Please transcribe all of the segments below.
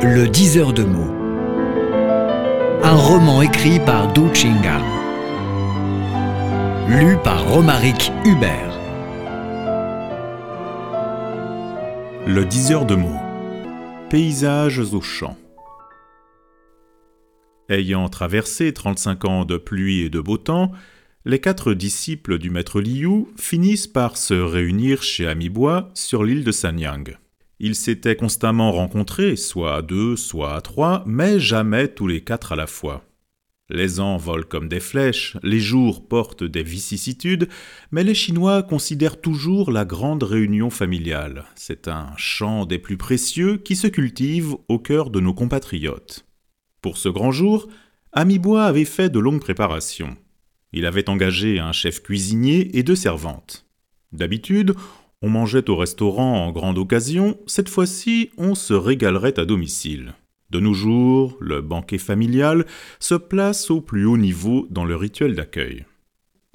Le diseur de mots. Un roman écrit par Du Chinga. Lu par Romaric Hubert. Le diseur de mots. Paysages au champ. Ayant traversé 35 ans de pluie et de beau temps, les quatre disciples du maître Liu finissent par se réunir chez Amibois sur l'île de Sanyang. Ils s'étaient constamment rencontrés, soit à deux, soit à trois, mais jamais tous les quatre à la fois. Les ans volent comme des flèches, les jours portent des vicissitudes, mais les Chinois considèrent toujours la grande réunion familiale. C'est un champ des plus précieux qui se cultive au cœur de nos compatriotes. Pour ce grand jour, Amibois avait fait de longues préparations. Il avait engagé un chef cuisinier et deux servantes. D'habitude, on mangeait au restaurant en grande occasion, cette fois-ci on se régalerait à domicile. De nos jours, le banquet familial se place au plus haut niveau dans le rituel d'accueil.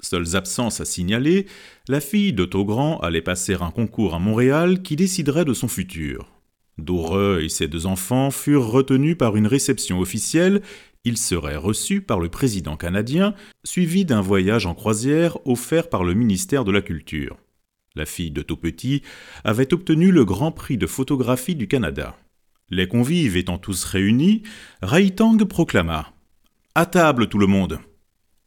Seules absences à signaler, la fille de Togrand allait passer un concours à Montréal qui déciderait de son futur. Doreux et ses deux enfants furent retenus par une réception officielle il serait reçu par le président canadien, suivi d'un voyage en croisière offert par le ministère de la Culture. La fille de Taupetit avait obtenu le Grand Prix de photographie du Canada. Les convives étant tous réunis, Raitang proclama À table tout le monde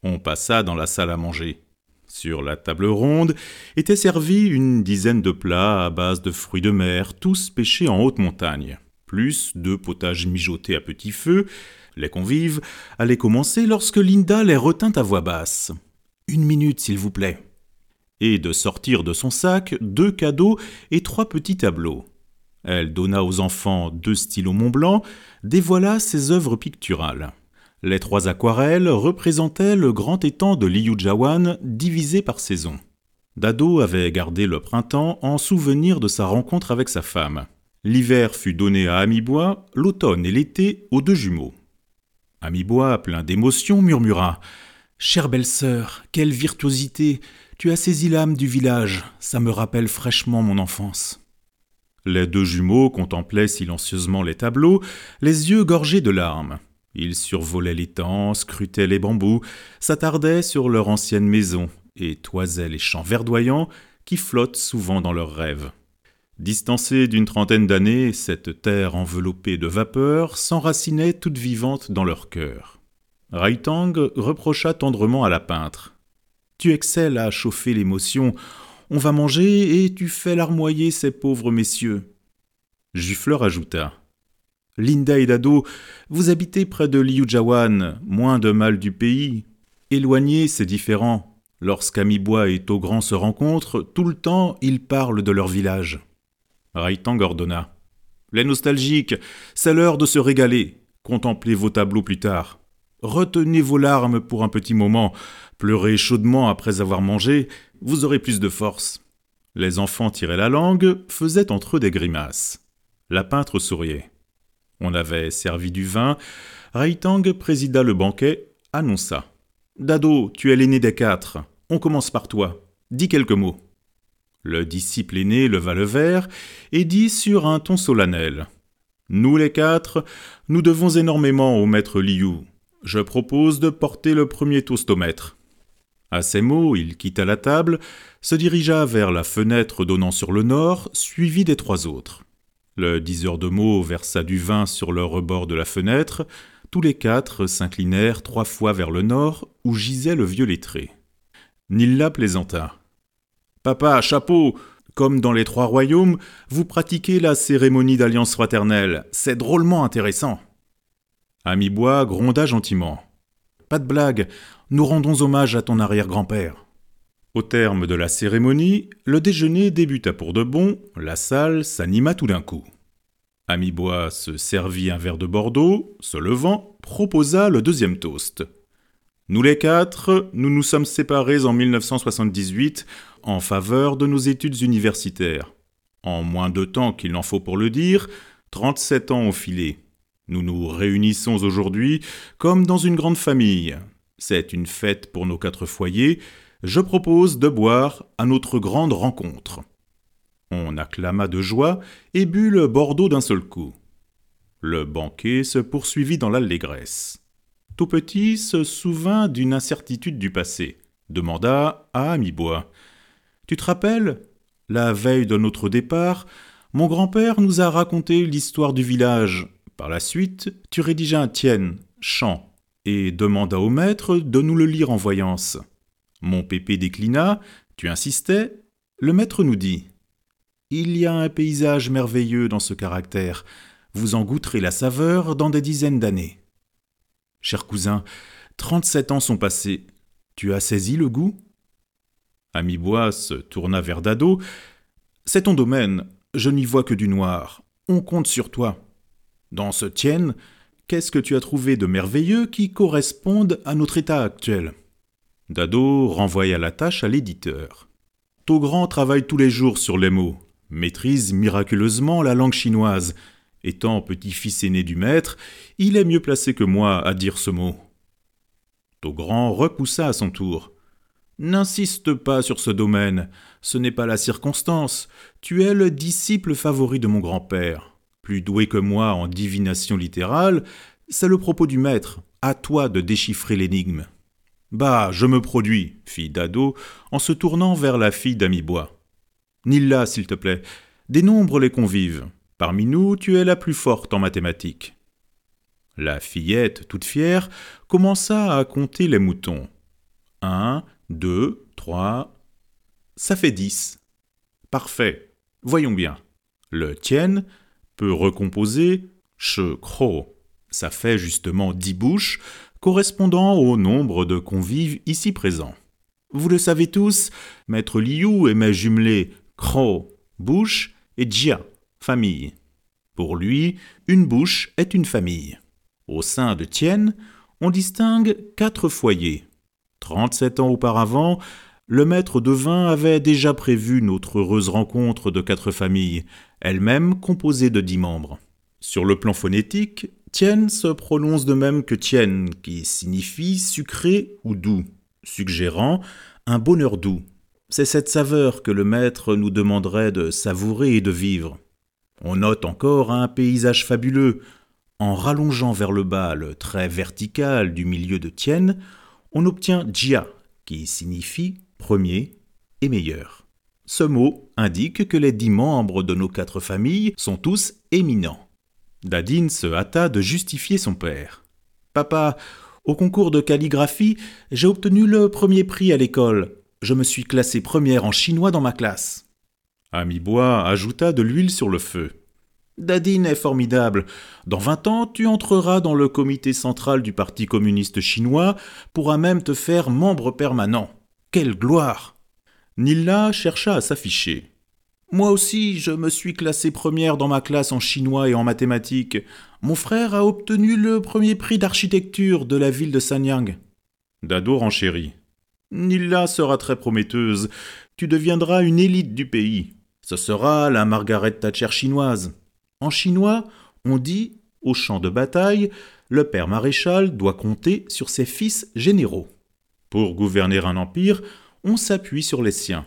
On passa dans la salle à manger. Sur la table ronde étaient servis une dizaine de plats à base de fruits de mer, tous pêchés en haute montagne, plus deux potages mijotés à petit feu, les convives allaient commencer lorsque Linda les retint à voix basse. Une minute, s'il vous plaît. Et de sortir de son sac deux cadeaux et trois petits tableaux. Elle donna aux enfants deux stylos Mont-Blanc, dévoila ses œuvres picturales. Les trois aquarelles représentaient le grand étang de Liujawan divisé par saison. Dado avait gardé le printemps en souvenir de sa rencontre avec sa femme. L'hiver fut donné à Amibois, l'automne et l'été aux deux jumeaux. Amibois, plein d'émotion, murmura Chère belle-sœur, quelle virtuosité Tu as saisi l'âme du village, ça me rappelle fraîchement mon enfance. Les deux jumeaux contemplaient silencieusement les tableaux, les yeux gorgés de larmes. Ils survolaient l'étang, scrutaient les bambous, s'attardaient sur leur ancienne maison et toisaient les champs verdoyants qui flottent souvent dans leurs rêves. Distancée d'une trentaine d'années, cette terre enveloppée de vapeur s'enracinait toute vivante dans leur cœur. Raitang reprocha tendrement à la peintre. Tu excelles à chauffer l'émotion, on va manger et tu fais larmoyer ces pauvres messieurs. Juffleur ajouta. Linda et Dado, vous habitez près de Liujawan, moins de mal du pays. Éloigné, c'est différent. Lorsqu'Amibois et Togrand se rencontrent, tout le temps, ils parlent de leur village. Raitang ordonna. Les nostalgiques, c'est l'heure de se régaler. Contemplez vos tableaux plus tard. Retenez vos larmes pour un petit moment. Pleurez chaudement après avoir mangé, vous aurez plus de force. Les enfants tiraient la langue, faisaient entre eux des grimaces. La peintre souriait. On avait servi du vin. Raitang présida le banquet, annonça. Dado, tu es l'aîné des quatre. On commence par toi. Dis quelques mots. Le disciple aîné leva le verre et dit sur un ton solennel Nous les quatre, nous devons énormément au maître Liu. Je propose de porter le premier toast au maître. À ces mots, il quitta la table, se dirigea vers la fenêtre donnant sur le nord, suivi des trois autres. Le diseur de mots versa du vin sur le rebord de la fenêtre. Tous les quatre s'inclinèrent trois fois vers le nord, où gisait le vieux lettré. Nilla plaisanta. Papa, chapeau Comme dans les trois royaumes, vous pratiquez la cérémonie d'alliance fraternelle. C'est drôlement intéressant. Amibois gronda gentiment. Pas de blague, nous rendons hommage à ton arrière-grand-père. Au terme de la cérémonie, le déjeuner débuta pour de bon, la salle s'anima tout d'un coup. Amibois se servit un verre de Bordeaux, se levant, proposa le deuxième toast. Nous les quatre, nous nous sommes séparés en 1978 en faveur de nos études universitaires. En moins de temps qu'il n'en faut pour le dire, 37 ans ont filé. Nous nous réunissons aujourd'hui comme dans une grande famille. C'est une fête pour nos quatre foyers. Je propose de boire à notre grande rencontre. On acclama de joie et but le Bordeaux d'un seul coup. Le banquet se poursuivit dans l'allégresse. Tout petit se souvint d'une incertitude du passé, demanda à Amibois. Tu te rappelles La veille de notre départ, mon grand-père nous a raconté l'histoire du village. Par la suite, tu rédigeas un tienne, chant, et demanda au maître de nous le lire en voyance. Mon pépé déclina, tu insistais, le maître nous dit Il y a un paysage merveilleux dans ce caractère, vous en goûterez la saveur dans des dizaines d'années. Cher cousin, trente-sept ans sont passés. Tu as saisi le goût? Amibois se tourna vers Dado. C'est ton domaine, je n'y vois que du noir. On compte sur toi. Dans ce tienne, qu'est-ce que tu as trouvé de merveilleux qui corresponde à notre état actuel? Dado renvoya la tâche à l'éditeur. Togrand travaille tous les jours sur les mots, maîtrise miraculeusement la langue chinoise, Étant petit-fils aîné du maître, il est mieux placé que moi à dire ce mot. Togrand repoussa à son tour. N'insiste pas sur ce domaine, ce n'est pas la circonstance. Tu es le disciple favori de mon grand-père. Plus doué que moi en divination littérale, c'est le propos du maître. À toi de déchiffrer l'énigme. Bah, je me produis, fit Dado, en se tournant vers la fille d'Amibois. Nilla, s'il te plaît, dénombre les convives. Parmi nous, tu es la plus forte en mathématiques. La fillette, toute fière, commença à compter les moutons. Un, deux, trois. Ça fait dix. Parfait. Voyons bien. Le tien peut recomposer che, cro. Ça fait justement dix bouches, correspondant au nombre de convives ici présents. Vous le savez tous, maître Liu aimait jumeler cro, bouche, et jia, famille. Pour lui, une bouche est une famille. Au sein de Tienne, on distingue quatre foyers. Trente-sept ans auparavant, le maître de vin avait déjà prévu notre heureuse rencontre de quatre familles, elles-mêmes composées de dix membres. Sur le plan phonétique, Tienne se prononce de même que Tienne, qui signifie sucré ou doux, suggérant un bonheur doux. C'est cette saveur que le maître nous demanderait de savourer et de vivre. On note encore un paysage fabuleux. En rallongeant vers le bas le trait vertical du milieu de Tienne, on obtient Jia, qui signifie premier et meilleur. Ce mot indique que les dix membres de nos quatre familles sont tous éminents. Dadine se hâta de justifier son père. Papa, au concours de calligraphie, j'ai obtenu le premier prix à l'école. Je me suis classé première en chinois dans ma classe. Amibois ajouta de l'huile sur le feu. Dadine est formidable. Dans vingt ans, tu entreras dans le comité central du Parti communiste chinois, pourras même te faire membre permanent. Quelle gloire Nilla chercha à s'afficher. Moi aussi, je me suis classée première dans ma classe en chinois et en mathématiques. Mon frère a obtenu le premier prix d'architecture de la ville de Sanyang. Dado renchérit. Nilla sera très prometteuse. Tu deviendras une élite du pays. Ce sera la Margaret Thatcher chinoise. En chinois, on dit, au champ de bataille, le père maréchal doit compter sur ses fils généraux. Pour gouverner un empire, on s'appuie sur les siens.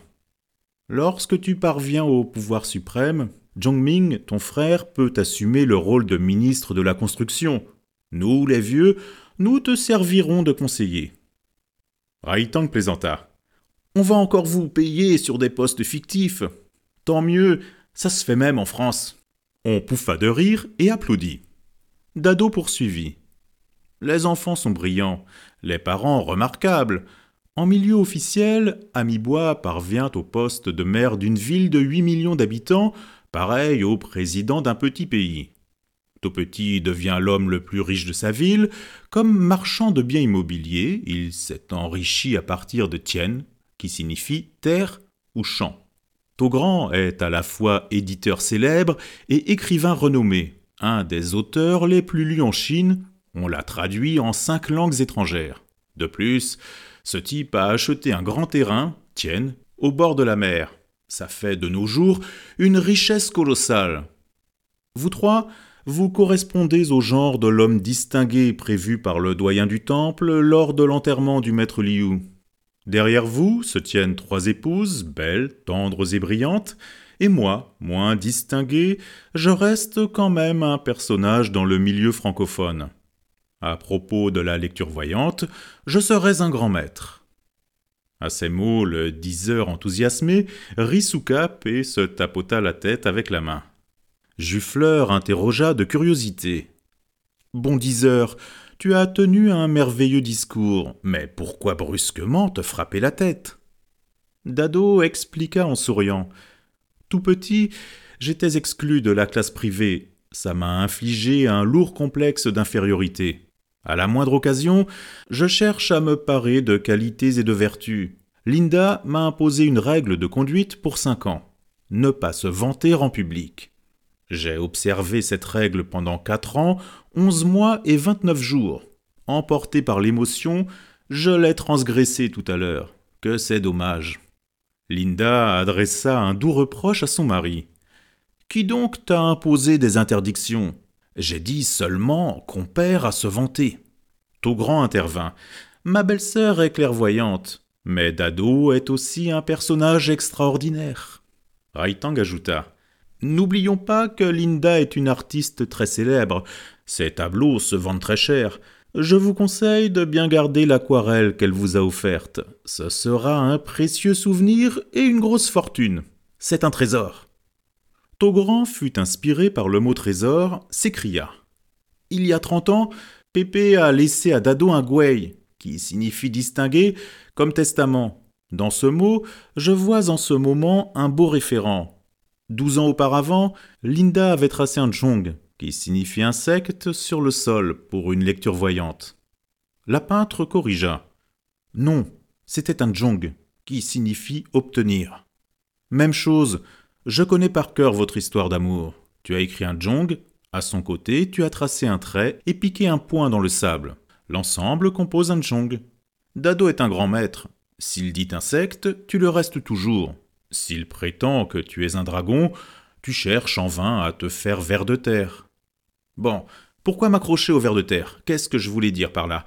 Lorsque tu parviens au pouvoir suprême, Zhongming, ton frère, peut assumer le rôle de ministre de la construction. Nous, les vieux, nous te servirons de conseiller. Raitang plaisanta. On va encore vous payer sur des postes fictifs. Tant mieux, ça se fait même en France. On pouffa de rire et applaudit. Dado poursuivit. Les enfants sont brillants, les parents remarquables. En milieu officiel, Amibois parvient au poste de maire d'une ville de 8 millions d'habitants, pareil au président d'un petit pays. Petit devient l'homme le plus riche de sa ville. Comme marchand de biens immobiliers, il s'est enrichi à partir de Tien, qui signifie terre ou champ. Togrand est à la fois éditeur célèbre et écrivain renommé, un des auteurs les plus lus en Chine, on l'a traduit en cinq langues étrangères. De plus, ce type a acheté un grand terrain, Tienne, au bord de la mer. Ça fait de nos jours une richesse colossale. Vous trois, vous correspondez au genre de l'homme distingué prévu par le doyen du temple lors de l'enterrement du maître Liu. Derrière vous se tiennent trois épouses, belles, tendres et brillantes, Et moi, moins distingué, je reste quand même un personnage dans le milieu francophone. À propos de la lecture voyante, je serais un grand maître. À ces mots, le diseur enthousiasmé rit sous cap et se tapota la tête avec la main. Juffleur interrogea de curiosité. Bon diseur, tu as tenu un merveilleux discours, mais pourquoi brusquement te frapper la tête? Dado expliqua en souriant. Tout petit, j'étais exclu de la classe privée. Ça m'a infligé un lourd complexe d'infériorité. À la moindre occasion, je cherche à me parer de qualités et de vertus. Linda m'a imposé une règle de conduite pour cinq ans. Ne pas se vanter en public. J'ai observé cette règle pendant quatre ans, onze mois et vingt-neuf jours. Emporté par l'émotion, je l'ai transgressé tout à l'heure. Que c'est dommage. Linda adressa un doux reproche à son mari. Qui donc t'a imposé des interdictions? J'ai dit seulement qu'on perd à se vanter. Togrand intervint. Ma belle-sœur est clairvoyante, mais Dado est aussi un personnage extraordinaire. Raitang ajouta. N'oublions pas que Linda est une artiste très célèbre. Ses tableaux se vendent très cher. Je vous conseille de bien garder l'aquarelle qu'elle vous a offerte. Ce sera un précieux souvenir et une grosse fortune. C'est un trésor. Togrand fut inspiré par le mot trésor, s'écria. Il y a trente ans, Pépé a laissé à Dado un gouey, qui signifie distinguer, comme testament. Dans ce mot, je vois en ce moment un beau référent. Douze ans auparavant, Linda avait tracé un jong, qui signifie insecte sur le sol pour une lecture voyante. La peintre corrigea. Non, c'était un jong, qui signifie obtenir. Même chose, je connais par cœur votre histoire d'amour. Tu as écrit un jong, à son côté, tu as tracé un trait et piqué un point dans le sable. L'ensemble compose un jong. Dado est un grand maître. S'il dit insecte, tu le restes toujours. S'il prétend que tu es un dragon, tu cherches en vain à te faire ver de terre. Bon, pourquoi m'accrocher au ver de terre? Qu'est-ce que je voulais dire par là?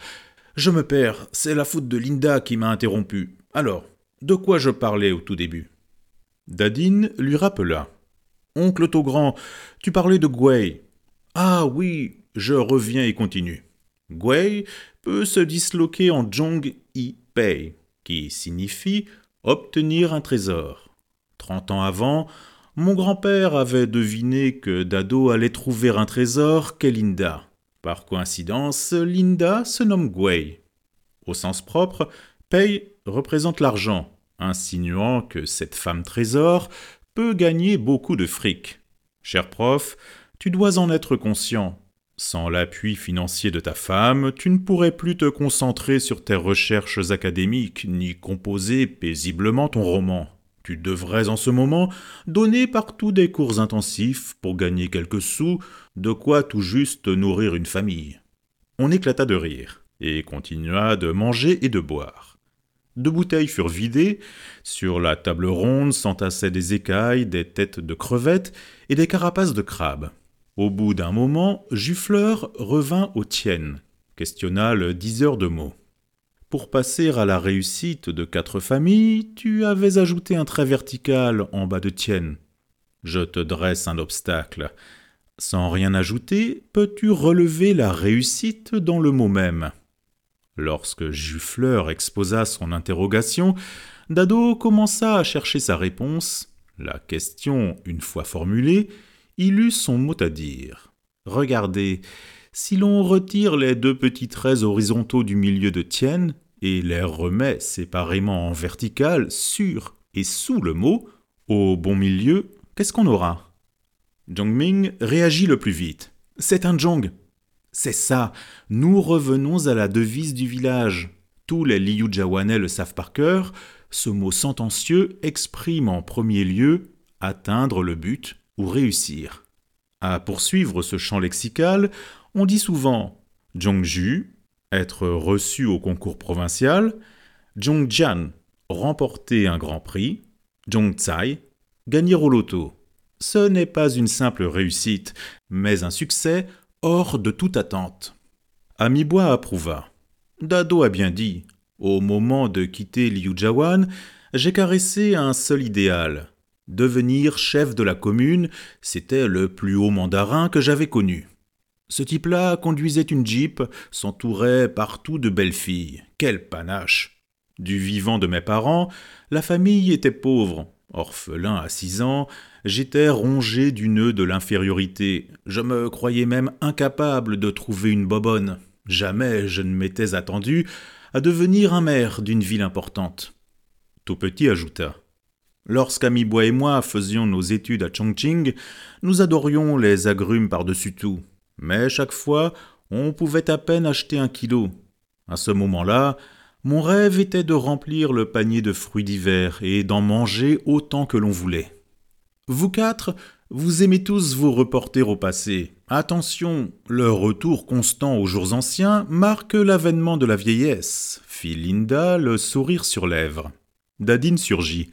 Je me perds, c'est la faute de Linda qui m'a interrompu. Alors, de quoi je parlais au tout début? Dadine lui rappela. Oncle Togrand, tu parlais de Gwei. Ah oui, je reviens et continue. Gwei peut se disloquer en Jong I Pei, qui signifie obtenir un trésor. Trente ans avant, mon grand-père avait deviné que Dado allait trouver un trésor qu'est Linda. Par coïncidence, Linda se nomme Gwei. Au sens propre, Pei représente l'argent, insinuant que cette femme trésor peut gagner beaucoup de fric. Cher prof, tu dois en être conscient. Sans l'appui financier de ta femme, tu ne pourrais plus te concentrer sur tes recherches académiques ni composer paisiblement ton roman. Tu devrais en ce moment donner partout des cours intensifs pour gagner quelques sous, de quoi tout juste nourrir une famille. On éclata de rire, et continua de manger et de boire. Deux bouteilles furent vidées, sur la table ronde s'entassaient des écailles, des têtes de crevettes et des carapaces de crabes. Au bout d'un moment, Juffleur revint aux tiennes, questionna le diseur de mots. Pour passer à la réussite de quatre familles, tu avais ajouté un trait vertical en bas de tienne. Je te dresse un obstacle. Sans rien ajouter, peux-tu relever la réussite dans le mot même? Lorsque Juffleur exposa son interrogation, Dado commença à chercher sa réponse. La question, une fois formulée, il eut son mot à dire. Regardez, si l'on retire les deux petits traits horizontaux du milieu de tienne, et les remet séparément en vertical sur et sous le mot, au bon milieu, qu'est-ce qu'on aura? Ming réagit le plus vite. C'est un Zhong. C'est ça, nous revenons à la devise du village. Tous les Liu Jawanais le savent par cœur, ce mot sentencieux exprime en premier lieu atteindre le but ou réussir. À poursuivre ce champ lexical, on dit souvent Zhongju, être reçu au concours provincial, Zhongjian, remporter un grand prix, Zhongzai, gagner au loto. Ce n'est pas une simple réussite, mais un succès hors de toute attente. Amibois approuva. Dado a bien dit. Au moment de quitter Liu Jawan, j'ai caressé un seul idéal Devenir chef de la commune, c'était le plus haut mandarin que j'avais connu. Ce type-là conduisait une jeep, s'entourait partout de belles filles. Quel panache Du vivant de mes parents, la famille était pauvre. Orphelin à six ans, j'étais rongé du nœud de l'infériorité. Je me croyais même incapable de trouver une bobonne. Jamais je ne m'étais attendu à devenir un maire d'une ville importante. Tout petit ajouta. Lorsqu'Amibois et moi faisions nos études à Chongqing, nous adorions les agrumes par-dessus tout. Mais chaque fois, on pouvait à peine acheter un kilo. À ce moment-là, mon rêve était de remplir le panier de fruits d'hiver et d'en manger autant que l'on voulait. Vous quatre, vous aimez tous vous reporter au passé. Attention, le retour constant aux jours anciens marque l'avènement de la vieillesse, fit Linda, le sourire sur lèvres. Dadine surgit.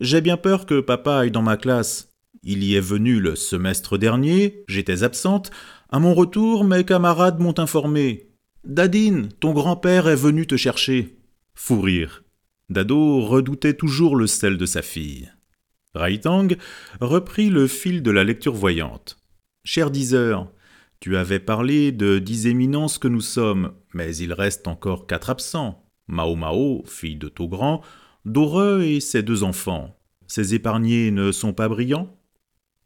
J'ai bien peur que papa aille dans ma classe. Il y est venu le semestre dernier, j'étais absente. À mon retour, mes camarades m'ont informé. Dadine, ton grand-père est venu te chercher. Fou rire. Dado redoutait toujours le sel de sa fille. Raitang reprit le fil de la lecture voyante. Cher diseur, tu avais parlé de dix éminences que nous sommes, mais il reste encore quatre absents. Mao Mao, fille de Togrand, Doreux et ses deux enfants. Ces épargnés ne sont pas brillants?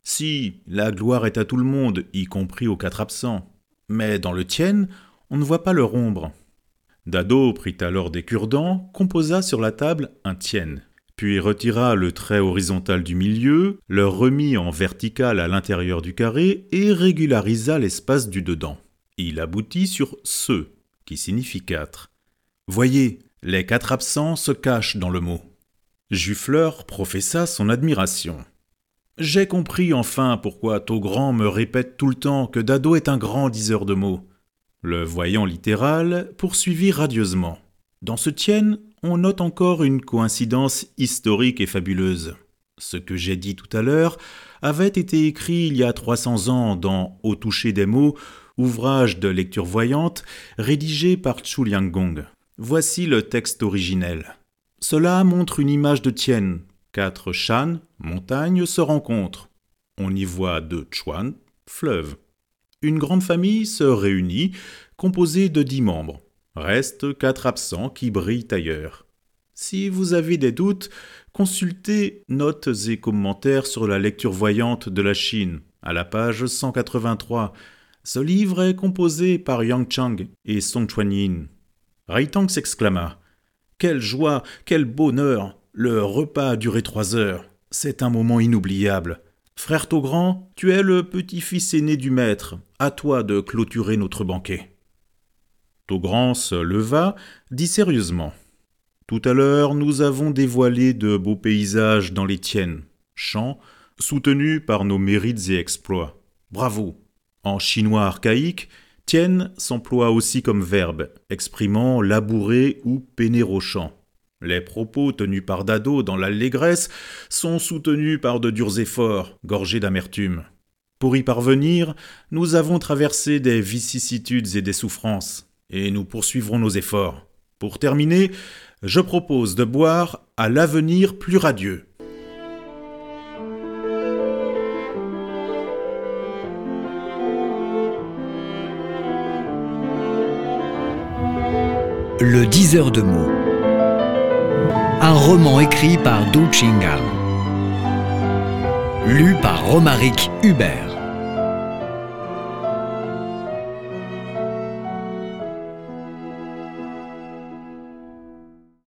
Si, la gloire est à tout le monde, y compris aux quatre absents. Mais dans le tien, on ne voit pas leur ombre. Dado prit alors des cure-dents, composa sur la table un tienne, puis retira le trait horizontal du milieu, le remit en vertical à l'intérieur du carré et régularisa l'espace du dedans. Il aboutit sur ce, qui signifie quatre. Voyez, les quatre absents se cachent dans le mot. Juffleur professa son admiration. J'ai compris enfin pourquoi Togrand me répète tout le temps que Dado est un grand diseur de mots. Le voyant littéral poursuivit radieusement. Dans ce tienne, on note encore une coïncidence historique et fabuleuse. Ce que j'ai dit tout à l'heure avait été écrit il y a 300 ans dans Au toucher des mots, ouvrage de lecture voyante rédigé par Chu Lianggong. Voici le texte originel. Cela montre une image de Tien. Quatre shan, montagnes, se rencontrent. On y voit deux chuan, fleuves. Une grande famille se réunit, composée de dix membres. Restent quatre absents qui brillent ailleurs. Si vous avez des doutes, consultez notes et commentaires sur la lecture voyante de la Chine, à la page 183. Ce livre est composé par Yang Chang et Song Chuanyin. Raitang s'exclama. Quelle joie, quel bonheur Le repas a duré trois heures. C'est un moment inoubliable. Frère Togrand, tu es le petit-fils aîné du maître. À toi de clôturer notre banquet. Togrand se leva, dit sérieusement. Tout à l'heure, nous avons dévoilé de beaux paysages dans les tiennes, champs, soutenus par nos mérites et exploits. Bravo. En chinois archaïque, Tien s'emploie aussi comme verbe, exprimant labourer ou peiner au champ. Les propos tenus par Dado dans l'allégresse sont soutenus par de durs efforts, gorgés d'amertume. Pour y parvenir, nous avons traversé des vicissitudes et des souffrances, et nous poursuivrons nos efforts. Pour terminer, je propose de boire à l'avenir plus radieux. Le diseur de mots. Un roman écrit par Du Chingal. Lu par Romaric Hubert.